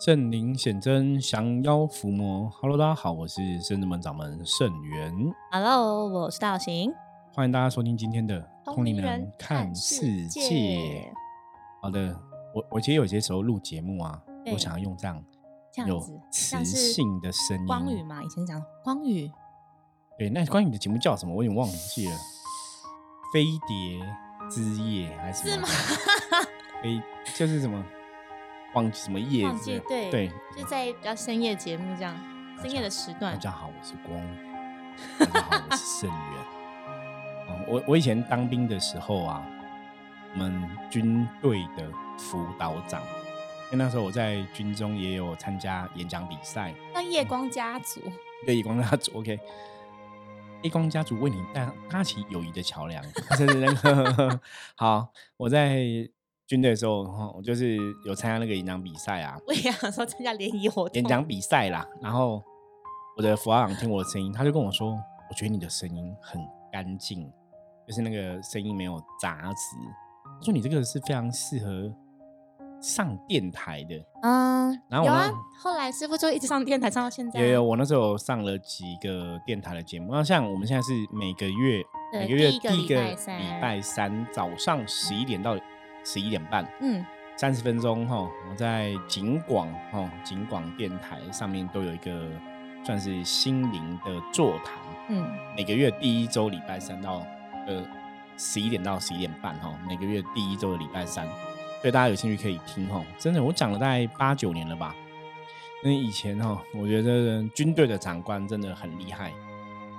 圣灵显真，降妖伏魔。Hello，大家好，我是圣子门掌门圣元。Hello，我是道行。欢迎大家收听今天的《通灵人看世界》。好的，我我其实有些时候录节目啊，我想要用这样有磁性的声音。光宇嘛，以前讲光宇。对，那光宇的节目叫什么？我有点忘记了。飞碟之夜还是什么？飞就是什么？忘记什么夜？忘记对对，就在比较深夜节目这样，深夜的时段。大家好，我是光宇。大家好，我是盛元。我我以前当兵的时候啊，我们军队的辅导长，因为那时候我在军中也有参加演讲比赛。那夜光家族，对夜光家族，OK。夜光家族为你搭搭起友谊的桥梁。是那个 好，我在。军队的时候，我就是有参加那个演讲比赛啊。我也想说参加联谊活动。演讲比赛啦，然后我的副校长听我的声音，他就跟我说：“我觉得你的声音很干净，就是那个声音没有杂质。”说你这个是非常适合上电台的。嗯，然后有啊。后来师傅就一直上电台，上到现在。有有，我那时候上了几个电台的节目。那像我们现在是每个月每个月第一个礼拜三早上十一点到。十一点半，嗯，三十分钟哈，我在景广哈景广电台上面都有一个算是心灵的座谈，嗯，每个月第一周礼拜三到呃十一点到十一点半哈，每个月第一周的礼拜三，所以大家有兴趣可以听哈，真的我讲了大概八九年了吧，那以前哈，我觉得军队的长官真的很厉害，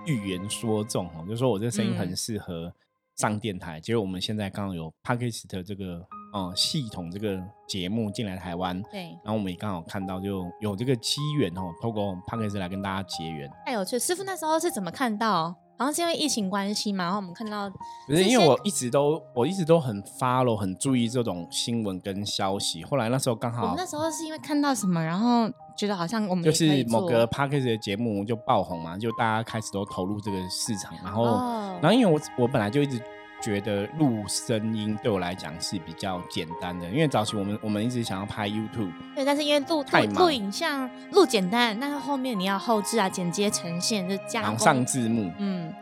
预言说中哦，就说我这声音很适合。上电台，结果我们现在刚好有 p a k i s t 这个嗯系统这个节目进来台湾，对，然后我们也刚好看到就有这个机缘哦，透过 p a k i s t 来跟大家结缘。太有趣，师傅那时候是怎么看到？好像是因为疫情关系嘛，然后我们看到，不是因为我一直都我一直都很 follow 很注意这种新闻跟消息。后来那时候刚好，那时候是因为看到什么，然后觉得好像我们就是某个 p a c k a g e 的节目就爆红嘛，就大家开始都投入这个市场，然后，然后因为我我本来就一直。觉得录声音对我来讲是比较简单的，因为早期我们我们一直想要拍 YouTube，对，但是因为录录录影像录简单，但是后面你要后置啊、剪接、呈现就加上上字幕，嗯，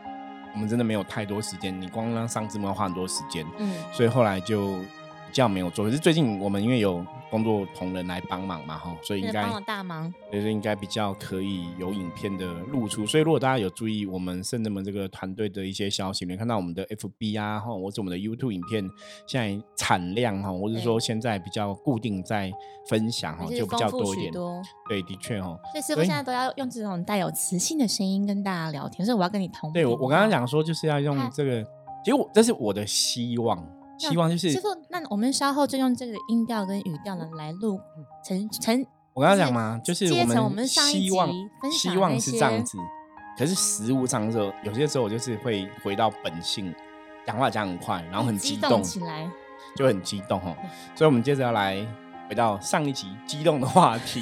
我们真的没有太多时间，你光让上字幕要花很多时间，嗯，所以后来就比较没有做。可是最近我们因为有。工作同仁来帮忙嘛，哈，所以应该大忙，所以应该比较可以有影片的露出。所以如果大家有注意我们圣人们这个团队的一些消息，你看到我们的 FB 啊，哈，或者我们的 YouTube 影片，现在产量哈，或者说现在比较固定在分享哈，就比较多一点。对，的确哦。所以师傅现在都要用这种带有磁性的声音跟大家聊天，所以我要跟你同。对我，我刚刚讲说就是要用这个，其实我这是我的希望。希望就是师傅，那我们稍后就用这个音调跟语调呢来录陈陈。我刚刚讲嘛，就是我们希望希望是这样子，可是实物上的时候，有些时候我就是会回到本性，讲话讲很快，然后很激动起来，就很激动哦。所以，我们接着要来回到上一集激动的话题。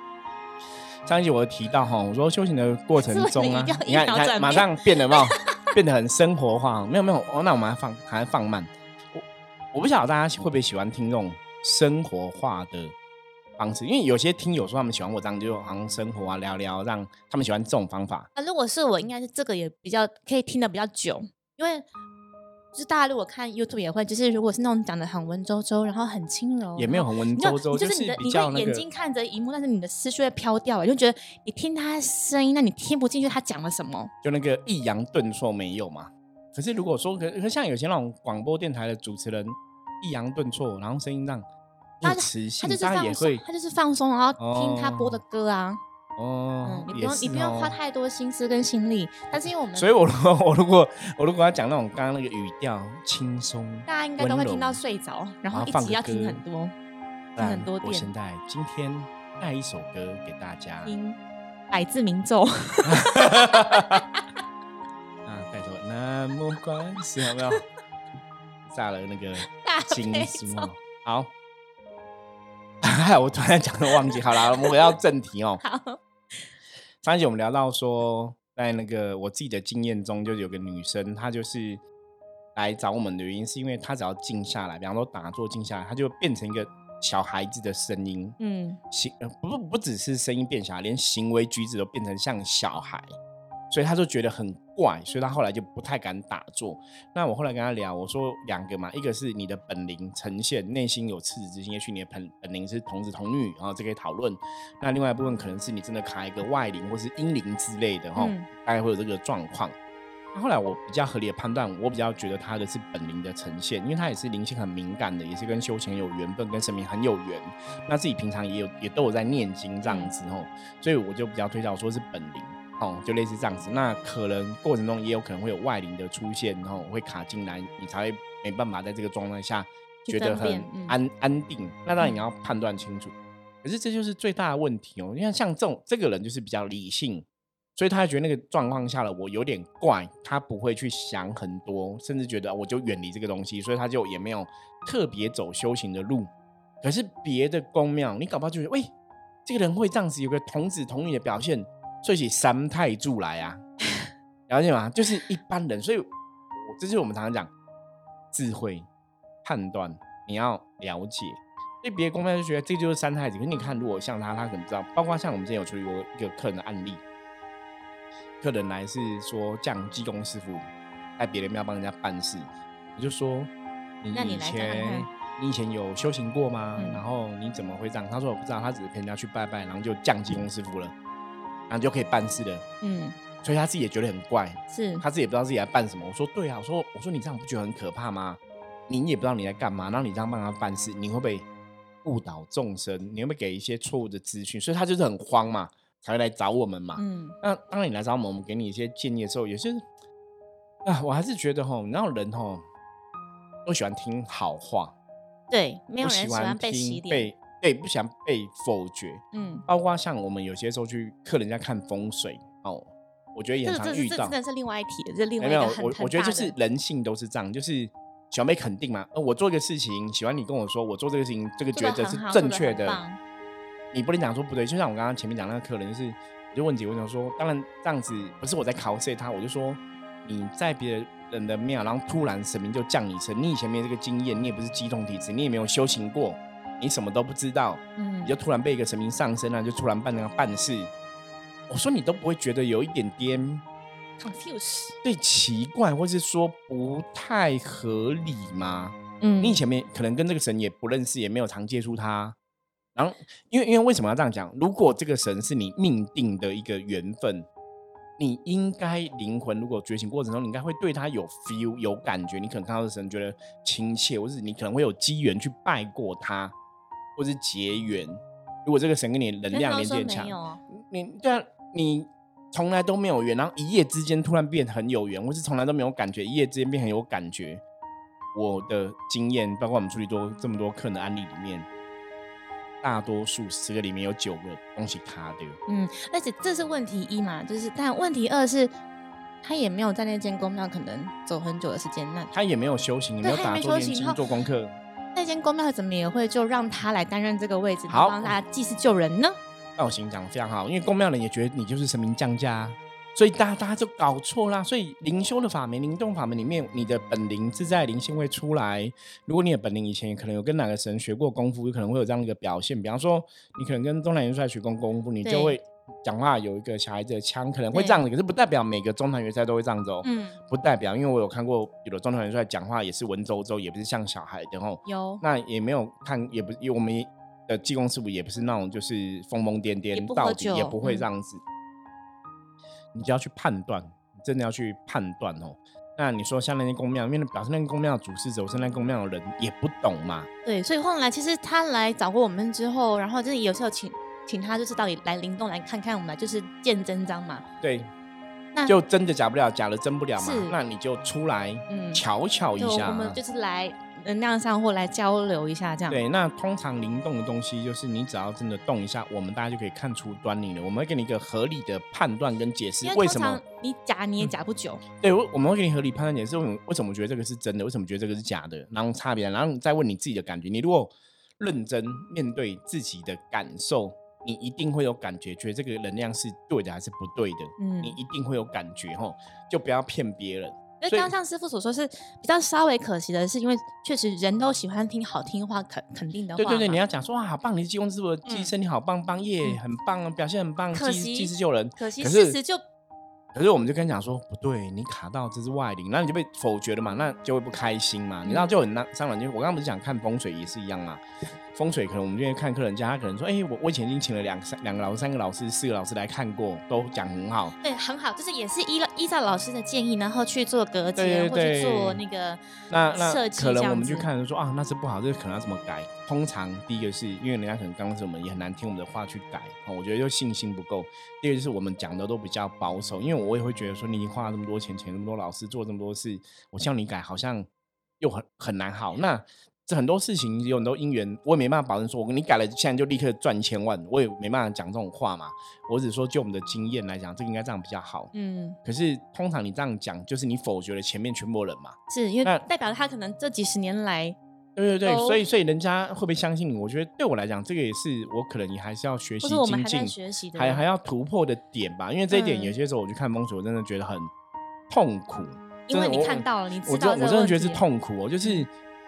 上一集我提到哈，我说修行的过程中啊，你看你看，马上变得嘛，变得很生活化。没有没有，哦，那我们还放还放慢。我不晓得大家会不会喜欢听这种生活化的方式，因为有些听友说他们喜欢我这样，就好像生活啊聊聊，让他们喜欢这种方法。啊，如果是我，应该是这个也比较可以听的比较久，因为就是大家如果看 YouTube 也会，就是如果是那种讲的很文绉绉，然后很轻柔，也没有很文绉绉，就是你的你会眼睛看着荧幕，但是你的思绪会飘掉，就觉得你听他声音，那你听不进去他讲了什么，就那个抑扬顿挫没有嘛。可是如果说，可可像有些那种广播电台的主持人，抑扬顿挫，然后声音让他磁性，他也会，他就是放松，然后听他播的歌啊。哦，你不用，你不用花太多心思跟心力。但是因为我们，所以我如果 我如果我如果要讲那种刚刚那个语调轻松，大家应该都会听到睡着，然后一集要听很多，听很多遍。我现在今天带一首歌给大家，听百字名咒。那么关系有没有？炸 了那个金属好，哎，我突然讲的忘记。好了，我们回到正题哦。好，上一集我们聊到说，在那个我自己的经验中，就有个女生，她就是来找我们的原因，是因为她只要静下来，比方说打坐静下来，她就变成一个小孩子的声音，嗯，行，不不只是声音变小，连行为举止都变成像小孩。所以他就觉得很怪，所以他后来就不太敢打坐。那我后来跟他聊，我说两个嘛，一个是你的本灵呈现，内心有赤子之心，也许你的本本灵是童子童女，然后这可以讨论。那另外一部分可能是你真的卡一个外灵或是阴灵之类的哈，大概会有这个状况。那后来我比较合理的判断，我比较觉得他的是本灵的呈现，因为他也是灵性很敏感的，也是跟修行有缘分，跟神明很有缘。那自己平常也有也都有在念经这样子吼，所以我就比较推导说是本灵。哦，就类似这样子，那可能过程中也有可能会有外灵的出现，然后会卡进来，你才会没办法在这个状态下觉得很安安定。那当然你要判断清楚，可是这就是最大的问题哦。你看像这种这个人就是比较理性，所以他觉得那个状况下了我有点怪，他不会去想很多，甚至觉得我就远离这个东西，所以他就也没有特别走修行的路。可是别的宫庙，你搞不好就觉得，喂，这个人会这样子有个童子童女的表现。所以起三太柱来啊，了解吗？就是一般人，所以我这就是我们常常讲智慧判断，你要了解。所以别的公庙就觉得这就是三太子，可是你看，如果像他，他可能知道。包括像我们之前有处理过一个客人的案例，客人来是说降济公师傅在别的庙帮人家办事，我就说你以前你以前有修行过吗？然后你怎么会这样？他说我不知道，他只是陪人家去拜拜，然后就降济公师傅了。然后就可以办事了，嗯，所以他自己也觉得很怪，是他自己也不知道自己在办什么。我说对啊，我说我说你这样不觉得很可怕吗？你也不知道你在干嘛，然后你这样帮他办事，你会不会误导众生？你会不会给一些错误的资讯？所以他就是很慌嘛，才会来找我们嘛。嗯，那当然你来找我们，我们给你一些建议的时候，也是啊，我还是觉得哈，然后人哈都喜欢听好话，对，没有人喜欢被洗脸。对，不想被否决。嗯，包括像我们有些时候去客人家看风水哦，我觉得也常遇到。这真的是另外一题这另外一个很我我觉得就是人性都是这样，就是喜欢被肯定嘛。呃，我做一个事情，喜欢你跟我说，我做这个事情，这个抉择是正确的。你不能讲说不对，就像我刚刚前面讲那个客人，就是我就问几个问题，说当然这样子不是我在考试他，我就说你在别人的庙，然后突然神明就降你身，你以前没这个经验，你也不是激动体质，你也没有修行过。你什么都不知道，嗯，你就突然被一个神明上身了，就突然办那个办事。我说你都不会觉得有一点点 confuse，对，奇怪，或是说不太合理吗？嗯，你以前没可能跟这个神也不认识，也没有常接触他。然后，因为因为为什么要这样讲？如果这个神是你命定的一个缘分，你应该灵魂如果觉醒过程中，你应该会对他有 feel 有感觉。你可能看到的神觉得亲切，或是你可能会有机缘去拜过他。或是结缘，如果这个神跟你能量连接强，你对啊，你从来都没有缘，然后一夜之间突然变很有缘，或是从来都没有感觉，一夜之间变很有感觉。我的经验，包括我们处理多这么多客人的案例里面，大多数十个里面有九个东西卡的。嗯，而且这是问题一嘛，就是但问题二是，他也没有在那间公庙可能走很久的时间，那他也没有修行，也没有打坐念经做功课。那间公庙怎么也会就让他来担任这个位置，帮大家祭祀救人呢？那我心讲非常好，因为公庙人也觉得你就是神明降价，所以大家大家就搞错啦。所以灵修的法门、灵动法门里面，你的本灵自在灵性会出来。如果你的本灵以前可能有跟哪个神学过功夫，有可能会有这样一个表现。比方说，你可能跟东南元帅学过功夫，你就会。讲话有一个小孩子的腔，可能会这样子，可是不代表每个中团元帅都会这样子哦。嗯，不代表，因为我有看过有的中团元帅讲话也是文绉绉，也不是像小孩，然后有那也没有看，也不，我们的济公师傅也不是那种就是疯疯癫癫，到底也不会这样子。你就要去判断，真的要去判断哦。那你说像那些公庙，因为表示那个公庙的主事者，是那公庙的人也不懂嘛。对，所以后来其实他来找过我们之后，然后真的有时候请。请他就是到底来灵动来看看我们，就是见真章嘛。对，那就真的假不了，假的真不了嘛。那你就出来瞧瞧一下。我们就是来能量上或来交流一下这样。对，那通常灵动的东西，就是你只要真的动一下，我们大家就可以看出端倪了。我们会给你一个合理的判断跟解释，为什么你假你也假不久。对，我我们会给你合理判断解释，为什么为什么觉得这个是真的，为什么觉得这个是假的，然后差别，然后再问你自己的感觉。你如果认真面对自己的感受。你一定会有感觉，觉得这个能量是对的还是不对的？嗯，你一定会有感觉哈，就不要骗别人。因为刚像师傅所说，是比较稍微可惜的，是因为确实人都喜欢听好听话，肯肯定的话。对对对，你要讲说哇，好棒！你是济公师傅，济身体好棒棒耶，很棒，表现很棒，济济世救人。可惜事实就。可是我们就跟你讲说，不对，你卡到这是外灵，那你就被否决了嘛，那就会不开心嘛，你知道就很伤人。就我刚刚不是讲看风水也是一样嘛。风水可能我们今天看客人家，他可能说，哎，我我以前已经请了两三两个老师、三个老师、四个老师来看过，都讲很好。对，很好，就是也是依依照老师的建议，然后去做隔间或者做那个那那可能我们去看说啊，那是不好，这个可能要怎么改？通常第一个是因为人家可能刚开始我们也很难听我们的话去改，我觉得就信心不够。第二个就是我们讲的都比较保守，因为我也会觉得说，你花了这么多钱，请那么多老师做这么多事，我叫你改，好像又很很难好。那很多事情有很多因缘，我也没办法保证说，我跟你改了，现在就立刻赚千万，我也没办法讲这种话嘛。我只说就我们的经验来讲，这个应该这样比较好。嗯，可是通常你这样讲，就是你否决了前面全部人嘛。是因为代表他可能这几十年来，对对对，所以所以人家会不会相信你？我觉得对我来讲，这个也是我可能你还是要学习精进，还还要突破的点吧。因为这一点有些时候我去看风水，我真的觉得很痛苦，因为你看到了，你知道，我真的觉得是痛苦哦，就是。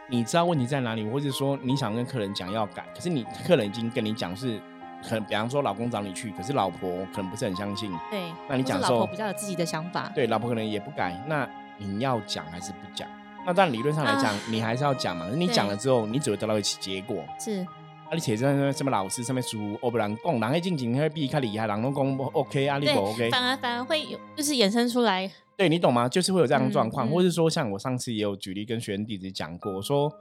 你知道问题在哪里，或者说你想跟客人讲要改，可是你客人已经跟你讲是，可能比方说老公找你去，可是老婆可能不是很相信。对，那你讲说，老婆比较有自己的想法。对，老婆可能也不改，那你要讲还是不讲？那但理论上来讲，你还是要讲嘛。你讲了之后，你只会得到一起结果。是。而且在什么老师上面书，我不然讲，人会进前会比较厉害，人拢讲 OK，阿里不 OK，反而反而会有，就是衍生出来。对你懂吗？就是会有这样的状况，或者是说，像我上次也有举例跟学员弟子讲过，我说。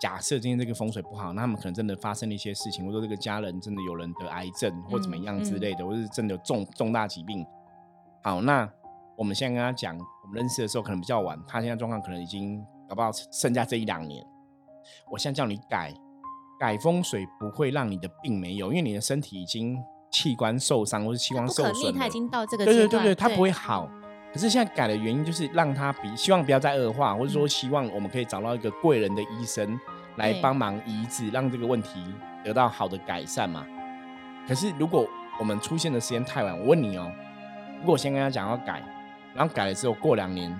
假设今天这个风水不好，那他们可能真的发生了一些事情，或者说这个家人真的有人得癌症或怎么样之类的，或是真的有重重大疾病。好，那我们现在跟他讲，我们认识的时候可能比较晚，他现在状况可能已经搞不好剩下这一两年。我现在叫你改改风水，不会让你的病没有，因为你的身体已经器官受伤或是器官受损，他已经到这个对对对对，他不会好。可是现在改的原因就是让他比希望不要再恶化，或者说希望我们可以找到一个贵人的医生来帮忙医治，让这个问题得到好的改善嘛。可是如果我们出现的时间太晚，我问你哦，如果我先跟他讲要改，然后改了之后过两年，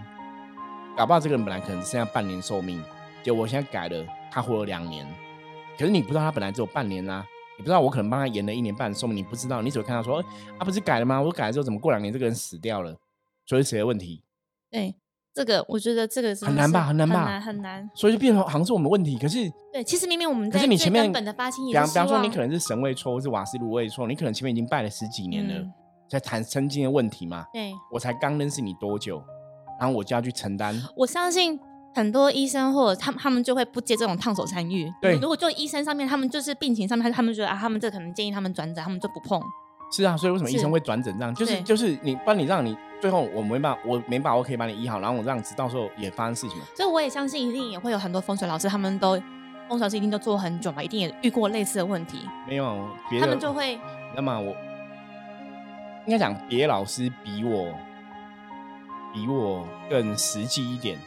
搞不好这个人本来可能剩下半年寿命，就我现在改了，他活了两年，可是你不知道他本来只有半年啊，你不知道我可能帮他延了一年半说明，你不知道，你只会看到说，啊不是改了吗？我改了之后怎么过两年这个人死掉了？所以谁的问题？对，这个我觉得这个是很难吧，很难吧，很难。所以就变成好像是我们问题。可是，对，其实明明我们可是你前面本的发心，比方比方说，你可能是神位错，或是瓦斯炉位错，你可能前面已经拜了十几年了，在谈曾经的问题嘛。对，我才刚认识你多久，然后我就要去承担。我相信很多医生或者他，他们就会不接这种烫手山芋。对，如果就医生上面，他们就是病情上面，他们觉得啊，他们这可能建议他们转诊，他们就不碰。是啊，所以为什么医生会转诊这样？就是就是你，帮你让你。最后我没办法，我没把握可以把你医好，然后我这样子到时候也发生事情。所以我也相信，一定也会有很多风水老师，他们都风水老师一定都做很久嘛，一定也遇过类似的问题。没有，他们就会。那么我应该讲，别老师比我比我更实际一点。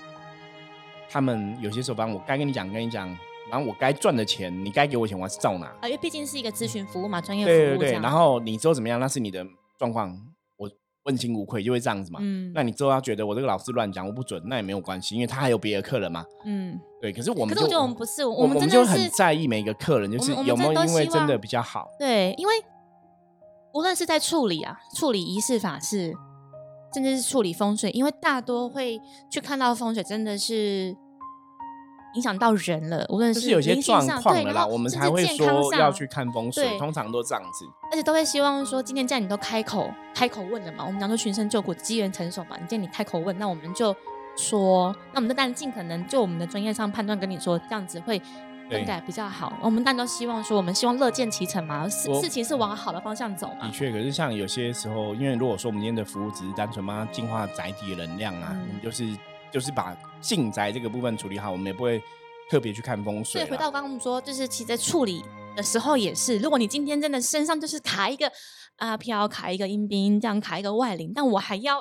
他们有些时候，反正我该跟你讲，跟你讲，然后我该赚的钱，你该给我钱，我还是照拿。啊，因为毕竟是一个咨询服务嘛，专业服务。对对对，然后你之后怎么样，那是你的状况。我问心无愧就会这样子嘛，嗯，那你之后要觉得我这个老师乱讲我不准，那也没有关系，因为他还有别的客人嘛，嗯，对。可是我们，可是我觉得我们不是，我们就很在意每一个客人，就是有没有因为真的比较好，对，因为无论是在处理啊，处理仪式法事，甚至是处理风水，因为大多会去看到风水，真的是。影响到人了，无论是有些状况了啦，我们才会说要去看风水，通常都这样子。而且都会希望说，今天既然你都开口开口问了嘛，我们讲说寻声救苦，机缘成熟嘛。你既然你开口问，那我们就说，那我们就当然尽可能就我们的专业上判断跟你说，这样子会更改比较好。我们当然都希望说，我们希望乐见其成嘛，事事情是往好的方向走嘛。的确，可是像有些时候，因为如果说我们今天的服务只是单纯帮他净化载体的能量啊，我们就是。就是把进宅这个部分处理好，我们也不会特别去看风水。对，回到刚刚我们说，就是其实处理的时候也是，如果你今天真的身上就是卡一个啊飘，卡一个阴兵，这样卡一个外灵，但我还要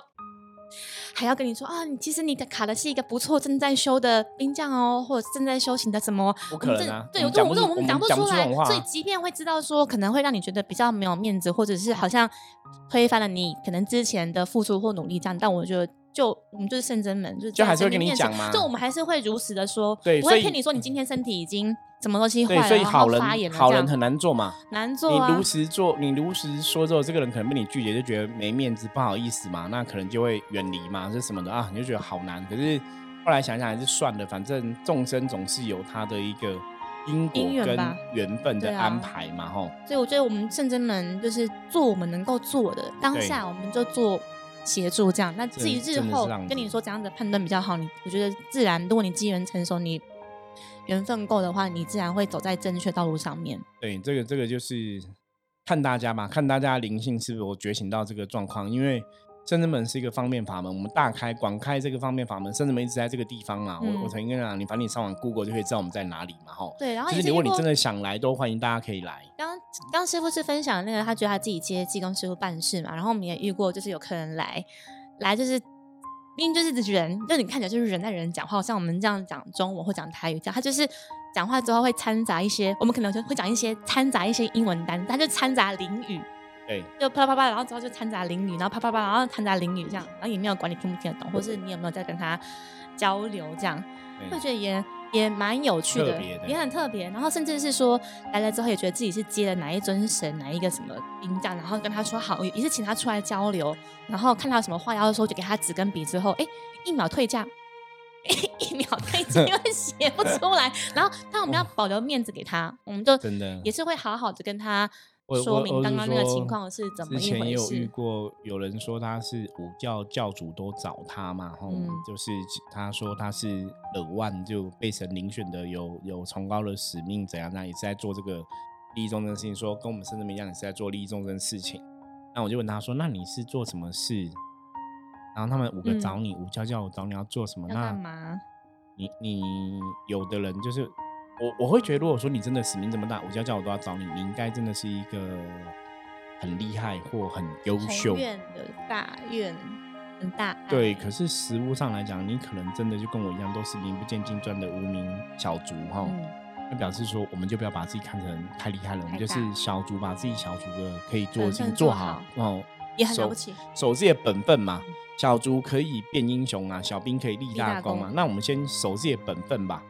还要跟你说啊，你其实你的卡的是一个不错正在修的兵将哦，或者正在修行的什么？不可能啊！对，我这我这我们讲不出来，所以即便会知道说可能会让你觉得比较没有面子，或者是好像推翻了你可能之前的付出或努力这样，但我觉得。就我们就是圣真门，就是就还是会跟你讲嘛，就我们还是会如实的说，对，不会骗你说你今天身体已经什么东西坏了，所以好人好人很难做嘛，难做。你如实做，你如实说之后，这个人可能被你拒绝，就觉得没面子，不好意思嘛，那可能就会远离嘛，是什么的啊？你就觉得好难。可是后来想想还是算了，反正众生总是有他的一个。因果跟缘分的安排嘛，吼。所以我觉得我们圣真门就是做我们能够做的，当下我们就做协助这样。那至于日后跟你说怎样的判断比较好，你我觉得自然，如果你机缘成熟，你缘分够的话，你自然会走在正确道路上面。对，这个这个就是看大家吧，看大家灵性是否觉醒到这个状况，因为。圣真门是一个方便法门，我们大开广开这个方便法门，圣真门一直在这个地方啊。我我曾经跟你讲，你反正你上网 Google 就可以知道我们在哪里嘛，哈。对，然后就是如果你真的想来，都欢迎大家可以来。刚刚师傅是分享那个，他觉得他自己接济公师傅办事嘛，然后我们也遇过，就是有客人来，来就是因为就是人，就你看起来就是人在人讲话，像我们这样讲中文或讲台语这样，他就是讲话之后会掺杂一些，我们可能就会讲一些掺杂一些英文单，他就掺杂淋雨。对，就啪啪啪，然后之后就掺杂淋雨，然后啪啪啪，然后掺杂淋雨这样，然后也没有管你听不听得懂，或是你有没有在跟他交流这样，会觉得也也蛮有趣的，也很特别。然后甚至是说来了之后也觉得自己是接了哪一尊神，哪一个什么兵将，然后跟他说好，也是请他出来交流，然后看到什么话要说就给他纸跟笔，之后哎一秒退价，一秒退价，因为 写不出来。然后但我们要保留面子给他，我们就真的也是会好好的跟他。说明刚刚那个情况是怎么一回事？之前也有遇过，有人说他是五教教主都找他嘛，吼，就是他说他是耳万就被神遴选的，有有崇高的使命怎样？那也是在做这个利益众生的事情，说跟我们圣人们一样，也是在做利益众生的事情。那我就问他说：“那你是做什么事？”然后他们五个找你，五教教我找你要做什么？那干嘛？你你有的人就是。我我会觉得，如果说你真的使命这么大，我家叫我都要找你，你应该真的是一个很厉害或很优秀愿的大愿很大。对，可是实物上来讲，你可能真的就跟我一样，都是名不见经传的无名小卒哈。那表示说，我们就不要把自己看成太厉害了，我们就是小卒，把自己小卒的可以做的事情做好哦，也很了不起，守自己的本分嘛。小卒可以变英雄啊，小兵可以立大功嘛。那我们先守自己的本分吧。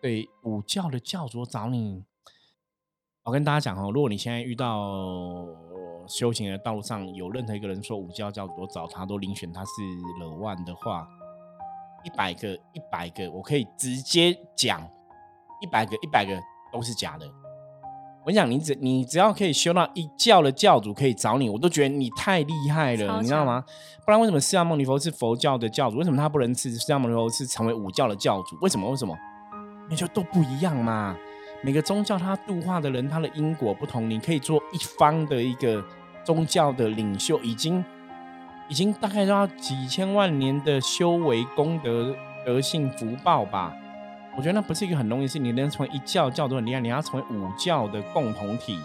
对五教的教主找你，我跟大家讲哦，如果你现在遇到修行的道路上有任何一个人说五教教主找他都遴选他是惹万的话，一百个一百个我可以直接讲，一百个一百个都是假的。我跟你讲，你只你只要可以修到一教的教主可以找你，我都觉得你太厉害了，你知道吗？不然为什么释迦牟尼佛是佛教的教主？为什么他不能是释迦牟尼佛是成为五教的教主？为什么？为什么？那就都不一样嘛。每个宗教它度化的人，他的因果不同。你可以做一方的一个宗教的领袖，已经已经大概都要几千万年的修为功德德性福报吧。我觉得那不是一个很容易的事。你能成为一教教都很厉害，你要成为五教的共同体。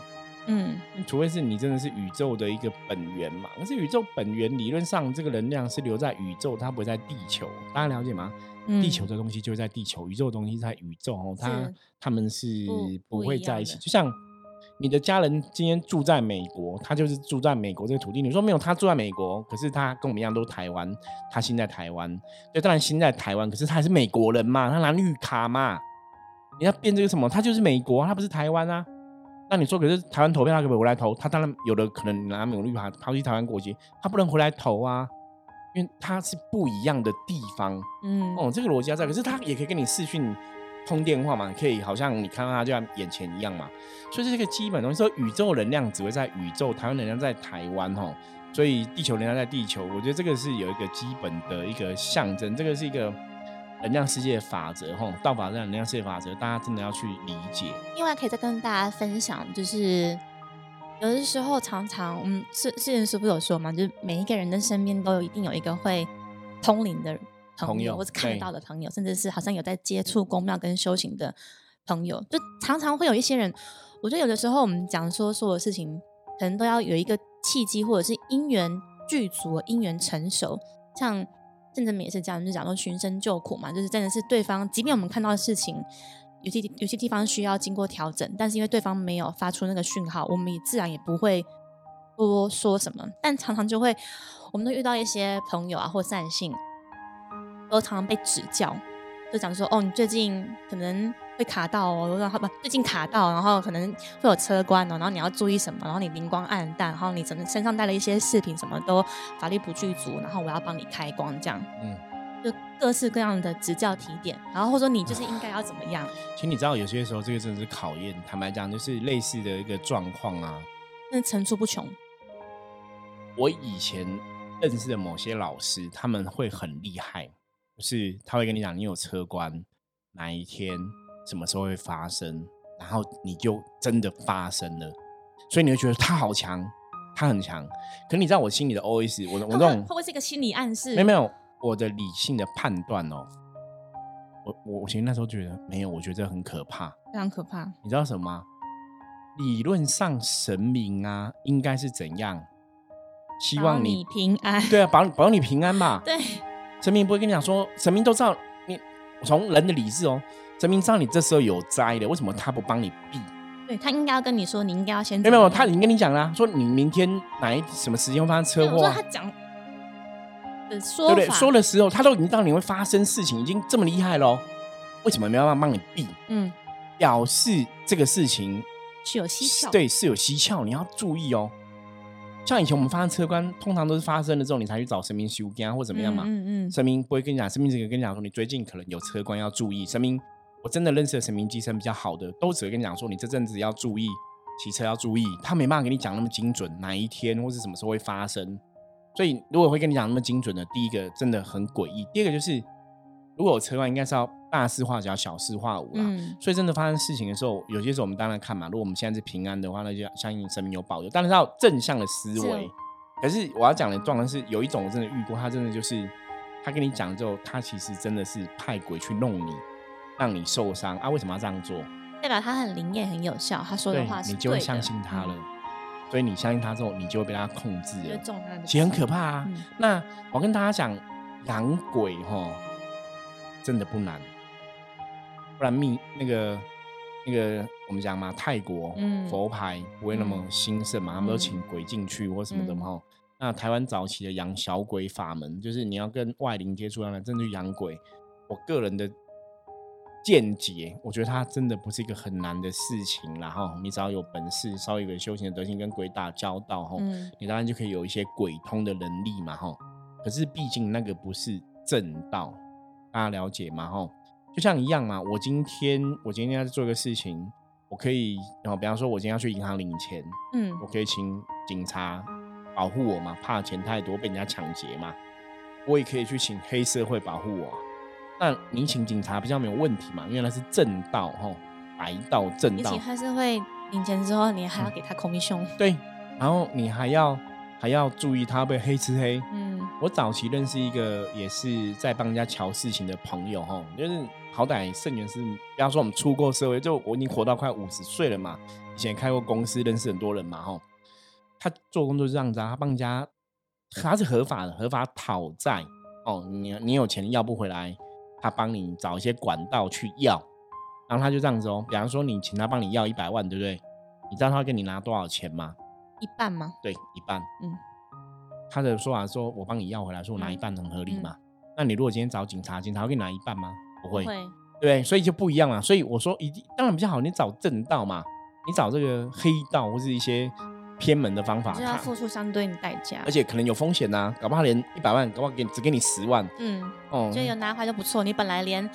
嗯，除非是你真的是宇宙的一个本源嘛。可是宇宙本源理论上，这个能量是留在宇宙，它不在地球。大家了解吗？地球的东西就在地球，宇宙的东西在宇宙哦，它他们是不会在一起。就像你的家人今天住在美国，他就是住在美国这个土地。你说没有，他住在美国，可是他跟我们一样都是台湾，他心在台湾。对，当然心在台湾，可是他还是美国人嘛，他拿绿卡嘛。你要变这个什么？他就是美国，他不是台湾啊。那你说，可是台湾投票他可不可以回来投？他当然有的可能拿美国绿卡抛弃台湾国籍，他不能回来投啊。因为它是不一样的地方，嗯，哦，这个逻辑在，可是它也可以跟你视讯通电话嘛，可以好像你看到它就在眼前一样嘛，所以这是个基本东西。说宇宙能量只会在宇宙，台湾能量在台湾，吼，所以地球能量在地球。我觉得这个是有一个基本的一个象征，这个是一个能量世界法则，吼，道法能量世界法则，大家真的要去理解。另外，可以再跟大家分享，就是。有的时候，常常我们世世人师傅有说嘛，就是每一个人的身边都有一定有一个会通灵的朋友，或者看得到的朋友，甚至是好像有在接触宫庙跟修行的朋友，就常常会有一些人。我觉得有的时候我们讲说所有事情，可能都要有一个契机，或者是因缘具足、因缘成熟。像正正明也是这样，就讲说寻声救苦嘛，就是真的是对方，即便我们看到的事情。有些有些地方需要经过调整，但是因为对方没有发出那个讯号，我们也自然也不会多说什么，但常常就会，我们都遇到一些朋友啊或善信，都常常被指教，就讲说，哦，你最近可能会卡到哦，然后不，最近卡到，然后可能会有车关哦，然后你要注意什么，然后你灵光暗淡，然后你整个身上带了一些饰品，什么都法力不具足，然后我要帮你开光，这样，嗯，就各式各样的指教提点，然后或者说你就是应该要怎么样？其实你知道，有些时候这个真的是考验，坦白讲，就是类似的一个状况啊，那层出不穷。我以前认识的某些老师，他们会很厉害，就是他会跟你讲，你有车关哪一天、什么时候会发生，然后你就真的发生了，所以你会觉得他好强，他很强。可你知道我心里的 OS，我我这种会不会是一个心理暗示？没有没有，我的理性的判断哦，我我我其实那时候觉得没有，我觉得很可怕，非常可怕。你知道什么吗？理论上神明啊，应该是怎样？希望你平安，对啊，保保你平安嘛。对，神明不会跟你讲说，神明都知道你从人的理智哦，神明知道你这时候有灾的，为什么他不帮你避？对他应该要跟你说，你应该要先没有没有，他已经跟你讲了，说你明天哪一什么时间会发生车祸？说他讲的说对不对？说的时候，他都已经知道你会发生事情，已经这么厉害喽，为什么没办法帮你避？嗯，表示这个事情是有蹊跷，对，是有蹊跷，你要注意哦。像以前我们发生车关，通常都是发生了之后，你才去找神明修根或怎么样嘛。嗯嗯。神明不会跟你讲，神明只会跟你讲说，你最近可能有车关要注意。神明，我真的认识的神明机身比较好的，都只会跟你讲说，你这阵子要注意骑车要注意。他没办法给你讲那么精准，哪一天或是什么时候会发生。所以如果会跟你讲那么精准的，第一个真的很诡异。第二个就是，如果有车关，应该是要。大事化小，小事化无啦。所以真的发生事情的时候，有些时候我们当然看嘛。如果我们现在是平安的话，那就相信神明有保佑。但是要正向的思维。可是我要讲的状况是，有一种我真的遇过，他真的就是他跟你讲之后，他其实真的是派鬼去弄你，让你受伤啊？为什么要这样做？代表他很灵验、很有效，他说的话你就会相信他了。所以你相信他之后，你就会被他控制了。其实很可怕啊。那我跟大家讲，养鬼哈，真的不难。不然密那个那个我们讲嘛，泰国佛牌不会那么兴盛嘛，他们都请鬼进去或什么的嘛。那台湾早期的养小鬼法门，就是你要跟外灵接触，让他真的去养鬼。我个人的见解，我觉得它真的不是一个很难的事情。然后你只要有本事，稍微有修行的德行，跟鬼打交道，吼，你当然就可以有一些鬼通的能力嘛，哈。可是毕竟那个不是正道，大家了解吗？哈。就像一样嘛，我今天我今天要做一个事情，我可以，然后比方说，我今天要去银行领钱，嗯，我可以请警察保护我嘛，怕钱太多被人家抢劫嘛。我也可以去请黑社会保护我。那你请警察比较没有问题嘛，因为那是正道哈，白道正道。你请黑社会领钱之后，你还要给他 commission。对，然后你还要还要注意他被黑吃黑。嗯，我早期认识一个也是在帮人家瞧事情的朋友哈，就是。好歹盛源是，不要说我们出过社会，就我已经活到快五十岁了嘛，以前开过公司，认识很多人嘛，吼。他做工作是这样子啊，他帮人家，他是合法的，合法讨债哦。你你有钱要不回来，他帮你找一些管道去要，然后他就这样子哦。比方说你请他帮你要一百万，对不对？你知道他会跟你拿多少钱吗？一半吗？对，一半。嗯。他的说法说，我帮你要回来，说我拿一半很合理嘛？那你如果今天找警察，警察会给你拿一半吗？不会，对，所以就不一样了。所以我说，一定当然比较好，你找正道嘛，你找这个黑道或是一些偏门的方法，就要付出相对应的代价，而且可能有风险呐，搞不好连一百万，搞不好给只给你十万，嗯，哦，就有拿回来就不错。你本来连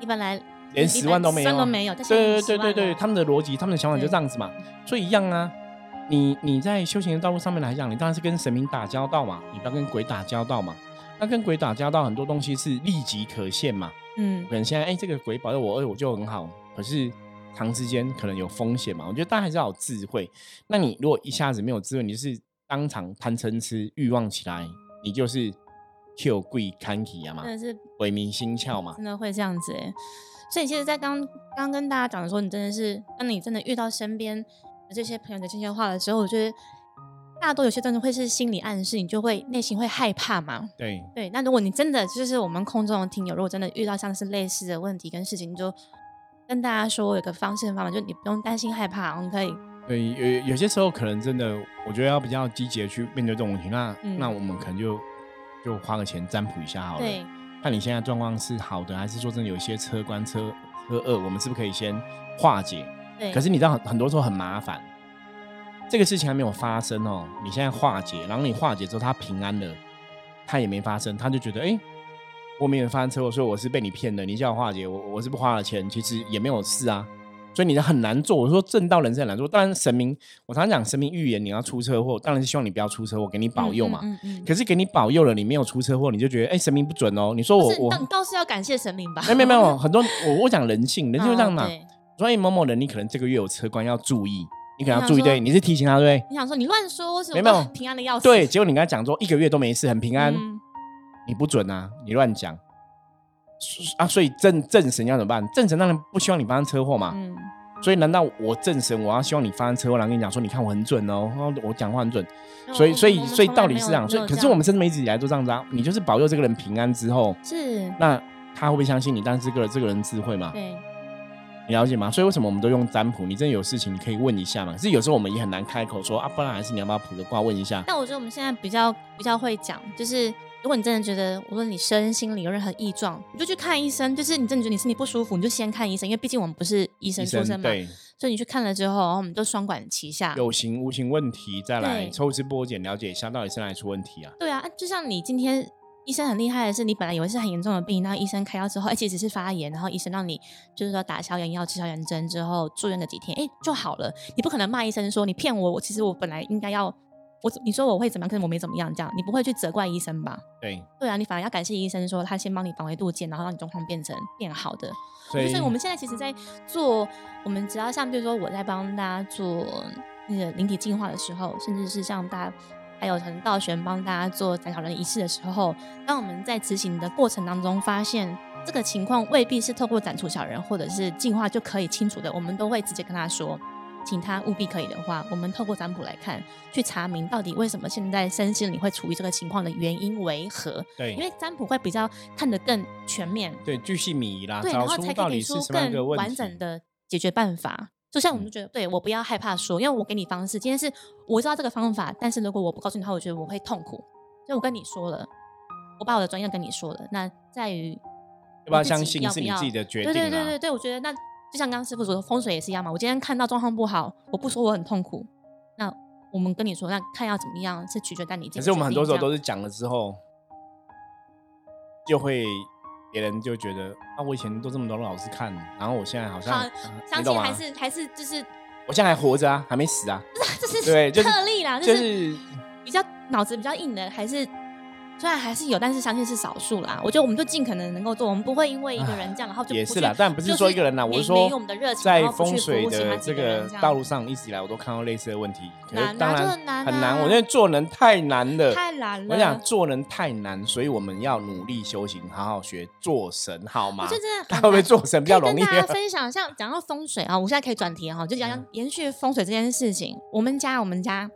你本来连十万都没有，都没有，对对对对对，他们的逻辑，他们的想法就这样子嘛。所以一样啊，你你在修行的道路上面来讲，你当然是跟神明打交道嘛，你不要跟鬼打交道嘛。那跟鬼打交道，很多东西是立即可现嘛。嗯，可能现在哎，这个鬼保佑我，哎，我就很好。可是长时间可能有风险嘛。我觉得大家还是要有智慧。那你如果一下子没有智慧，你就是当场贪嗔痴欲望起来，你就是 Q 贵看体啊嘛，真的是鬼迷心窍嘛，真的会这样子哎。所以其实，在刚刚跟大家讲的时候，你真的是，当你真的遇到身边的这些朋友的这些话的时候，我觉得。大多有些真的会是心理暗示，你就会内心会害怕嘛？对对。那如果你真的就是我们空中的听友，如果真的遇到像是类似的问题跟事情，就跟大家说有个方式方法，就你不用担心害怕，我们可以对，有有些时候可能真的，我觉得要比较积极的去面对这种问题。那那我们可能就就花个钱占卜一下好了。对，看你现在状况是好的，还是说真的有一些车关车车恶，我们是不是可以先化解？对。可是你知道很很多时候很麻烦，这个事情还没有发生哦，你现在化解，然后你化解之后他平安了，他也没发生，他就觉得哎。我没有发生车祸，所以我是被你骗的。你叫我化解，我我是不花了钱，其实也没有事啊。所以你很难做。我说正道人生很难做。当然神明，我常常讲神明预言你要出车祸，当然是希望你不要出车祸，给你保佑嘛。嗯嗯。可是给你保佑了，你没有出车祸，你就觉得哎神明不准哦。你说我我倒是要感谢神明吧？没有没有，很多我我讲人性，人性就这样嘛。所以某某人你可能这个月有车关要注意，你可能要注意对，你是提醒他对。你想说你乱说，没有平安的要死。对，结果你跟他讲说一个月都没事，很平安，你不准啊，你乱讲。啊，所以正正神要怎么办？正神当然不希望你发生车祸嘛。嗯。所以难道我正神我要希望你发生车祸，然后跟你讲说，你看我很准哦，我讲话很准。所以，所以，所以道理是这样。所以，可是我们真的一直以来都这样子啊。你就是保佑这个人平安之后，是那他会不会相信你？但是这个这个人智慧嘛？对。你了解吗？所以为什么我们都用占卜？你真的有事情你可以问一下嘛？可是有时候我们也很难开口说啊，不然还是你要不要卜个卦问一下？但我觉得我们现在比较比较会讲，就是。如果你真的觉得无论你身心里有任何异状，你就去看医生。就是你真的觉得你身体不舒服，你就先看医生，因为毕竟我们不是医生出身嘛。所以你去看了之后，然后我们就双管齐下。有形无形问题再来抽丝剥茧了解一下，到底是哪里出问题啊？对啊，就像你今天医生很厉害的是，你本来以为是很严重的病，那医生开药之后，哎，其实是发炎，然后医生让你就是说打消炎药、吃消炎针之后住院的几天，哎，就好了。你不可能骂医生说你骗我，我其实我本来应该要。我你说我会怎么样？可是我没怎么样，这样你不会去责怪医生吧？对对啊，你反而要感谢医生，说他先帮你防微杜渐，然后让你状况变成变好的。所以我们现在其实，在做我们只要像比如说我在帮大家做那个灵体进化的时候，甚至是像大家还有陈道玄帮大家做斩小人仪式的时候，当我们在执行的过程当中发现这个情况未必是透过斩除小人或者是进化就可以清除的，我们都会直接跟他说。请他务必可以的话，我们透过占卜来看，去查明到底为什么现在身心你会处于这个情况的原因为何？对，因为占卜会比较看得更全面，对，巨细靡遗啦，对，然后才可以给出更完整的解决办法。就像我们就觉得，对我不要害怕说，因为我给你方式，今天是我知道这个方法，但是如果我不告诉你的话，我觉得我会痛苦。所以我跟你说了，我把我的专业跟你说了，那在于要不要相信是你自己的决定？对对对对对，我觉得那。就像刚刚师傅说，风水也是一样嘛。我今天看到状况不好，我不说我很痛苦。那我们跟你说，那看要怎么样是取决在你。可是我们很多时候都是讲了之后，就会别人就觉得啊，我以前都这么多老师看，然后我现在好像相信还是还是就是，我现在还活着啊，还没死啊。这是对特例啦，就是比较脑子比较硬的还是。虽然还是有，但是相信是少数啦。我觉得我们就尽可能能够做，我们不会因为一个人这样，然后就也是啦。但不是说一个人啦，我是说在风水的这个道路上，一直以来我都看到类似的问题。难，当然很难。我觉得做人太难了，太难了。我想做人太难，所以我们要努力修行，好好学做神，好吗？就真的会不会做神比较容易？跟大家 分享，像讲到风水啊，我现在可以转题哈，就讲讲延续风水这件事情。我们家，我们家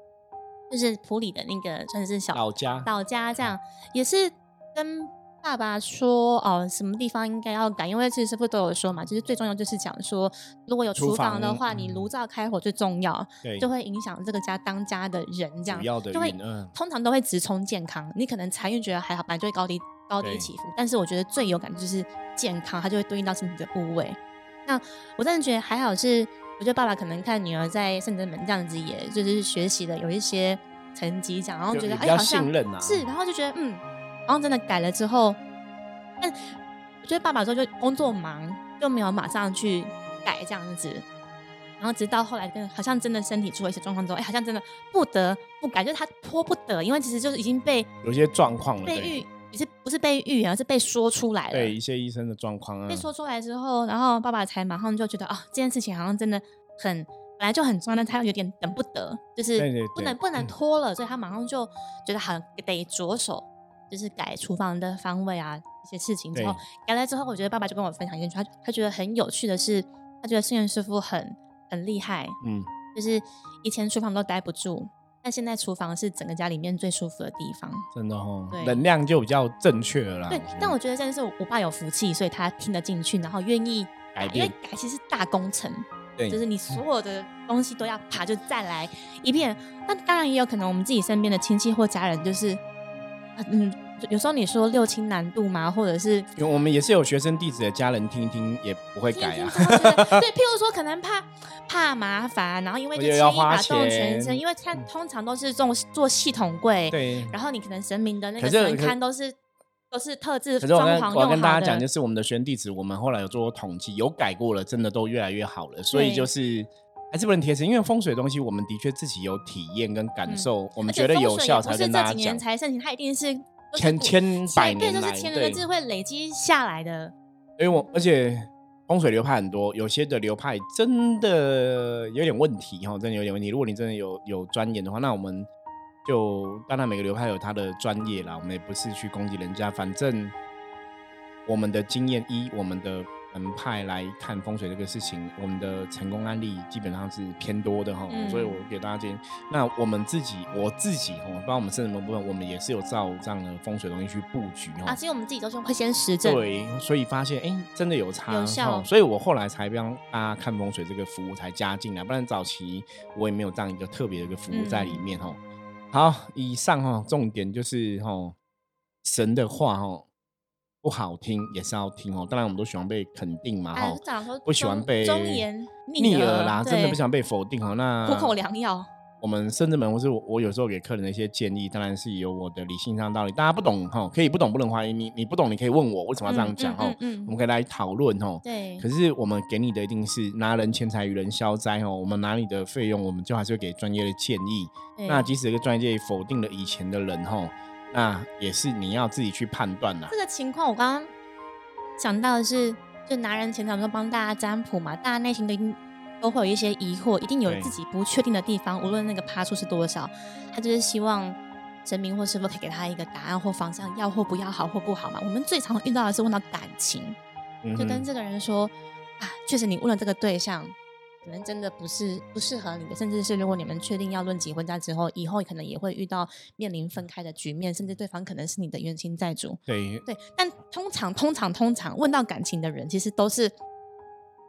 就是普里的那个，算是小老家，老家这样也是。跟爸爸说哦，什么地方应该要改？因为其实师傅都有说嘛，就是最重要就是讲说，如果有厨房的话，你炉灶开火最重要，就会影响这个家当家的人这样，就会通常都会直冲健康。你可能财运觉得还好，本来就会高低高低起伏，但是我觉得最有感就是健康，它就会对应到身体的部位。那我真的觉得还好，是我觉得爸爸可能看女儿在圣德门这样子，也就是学习的有一些成绩这样，然后觉得哎好像是，然后就觉得嗯。然后真的改了之后，但我觉得爸爸之后就工作忙，就没有马上去改这样子。然后直到后来，跟好像真的身体出了一些状况之后，哎，好像真的不得不改，就是他拖不得，因为其实就是已经被有些状况了，被预，不是不是被预言，而是被说出来了。对一些医生的状况啊，被说出来之后，然后爸爸才马上就觉得啊，这件事情好像真的很本来就很重要，但他有点等不得，就是不能不能拖了，所以他马上就觉得好像得着手。就是改厨房的方位啊，一些事情之后改了之后，我觉得爸爸就跟我分享一件事，他他觉得很有趣的是，他觉得圣元师傅很很厉害，嗯，就是以前厨房都待不住，但现在厨房是整个家里面最舒服的地方，真的哦，能量就比较正确了啦。对，但我觉得真的是我爸有福气，所以他听得进去，然后愿意改因为改其实是大工程，对就是你所有的东西都要爬，就再来一遍。那当然也有可能，我们自己身边的亲戚或家人，就是嗯。有时候你说六亲难度吗？或者是因为我们也是有学生弟子的家人听一听也不会改啊。对，譬如说可能怕怕麻烦，然后因为就轻易打动全身，因为它通常都是这种做系统柜，对。然后你可能神明的那个神龛都是都是特制装潢我跟大家讲，就是我们的学生弟子，我们后来有做过统计，有改过了，真的都越来越好了。所以就是还是不能贴身，因为风水东西，我们的确自己有体验跟感受，我们觉得有效才跟大家讲。才盛行，它一定是。千千百年来，是千年的智慧累积下来的。因为我而且风水流派很多，有些的流派真的有点问题哈，真的有点问题。如果你真的有有钻研的话，那我们就当然每个流派有他的专业啦，我们也不是去攻击人家，反正我们的经验一，我们的。门派来看风水这个事情，我们的成功案例基本上是偏多的哈，所以我给大家建议。那我们自己，我自己哈，不知道我们甚至某部分，我们也是有照这样的风水东西去布局哈。啊，所以我们自己都是会先实证，对，所以发现哎，真的有差，有效。所以我后来才帮大家看风水这个服务才加进来，不然早期我也没有这样一个特别的一个服务在里面哈。好，以上哈，重点就是哈，神的话哈。不好听也是要听哦，当然我们都喜欢被肯定嘛，哈，不喜欢被忠言逆耳啦，真的不想被否定哈。那苦口良药，我们甚至们，或是我有时候给客人的一些建议，当然是有我的理性上道理。大家不懂哈，可以不懂不能怀疑你，你不懂你可以问我为什么要这样讲哈，我们可以来讨论哈。对，可是我们给你的一定是拿人钱财与人消灾哦。我们拿你的费用，我们就还是会给专业的建议。那即使这个专业否定了以前的人哈。那也是你要自己去判断的。这个情况我刚刚想到的是，就拿人前场说帮大家占卜嘛，大家内心的都会有一些疑惑，一定有自己不确定的地方。无论那个趴数是多少，他就是希望神明或师傅可以给他一个答案或方向，要或不要，好或不好嘛。我们最常遇到的是问到感情，就跟这个人说啊，确实你问了这个对象。可能真的不是不适合你的，甚至是如果你们确定要论结婚嫁之后，以后可能也会遇到面临分开的局面，甚至对方可能是你的冤亲债主。对对，但通常通常通常问到感情的人，其实都是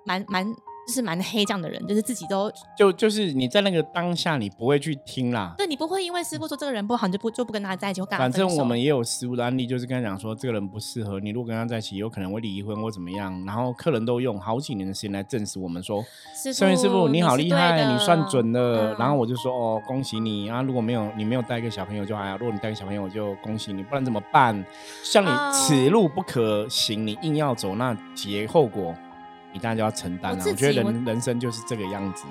蛮蛮。是蛮黑这样的人，就是自己都就就是你在那个当下，你不会去听啦。对，你不会因为师傅说这个人不好，你就不就不跟他在一起，或反正我们也有师傅的案例，就是跟他讲说这个人不适合你，如果跟他在一起，有可能会离婚或怎么样。然后客人都用好几年的时间来证实我们说，圣元师傅你好厉害，你算准了。然后我就说哦，恭喜你啊！如果没有你没有带个小朋友就还好，如果你带个小朋友我就恭喜你，不然怎么办？像你此路不可行，你硬要走，那结后果。你当然就要承担了。我觉得人人生就是这个样子，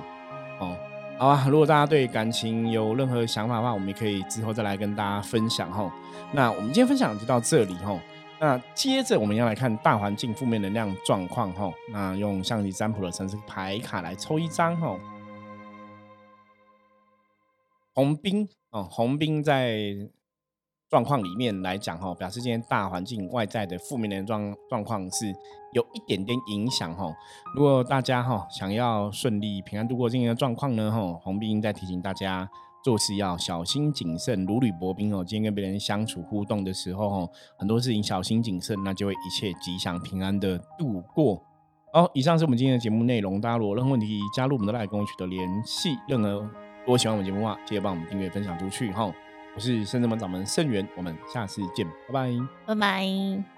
哦，好啊。如果大家对感情有任何想法的话，我们也可以之后再来跟大家分享哈。那我们今天分享就到这里哈。那接着我们要来看大环境负面能量状况哈。那用象棋占卜的城市牌卡来抽一张哈。红兵哦，红兵在。状况里面来讲哈，表示今天大环境外在的负面的状状况是有一点点影响哈。如果大家哈想要顺利平安度过今天的状况呢哈，红兵在提醒大家做事要小心谨慎，如履薄冰哦。今天跟别人相处互动的时候哈，很多事情小心谨慎，那就会一切吉祥平安的度过。好，以上是我们今天的节目内容。大家如果任何问题，加入我们的赖跟我取得联系。任何如果喜欢我们节目的话，记得帮我们订阅、分享出去哈。我是圣智门掌门圣元，我们下次见，拜拜，拜拜。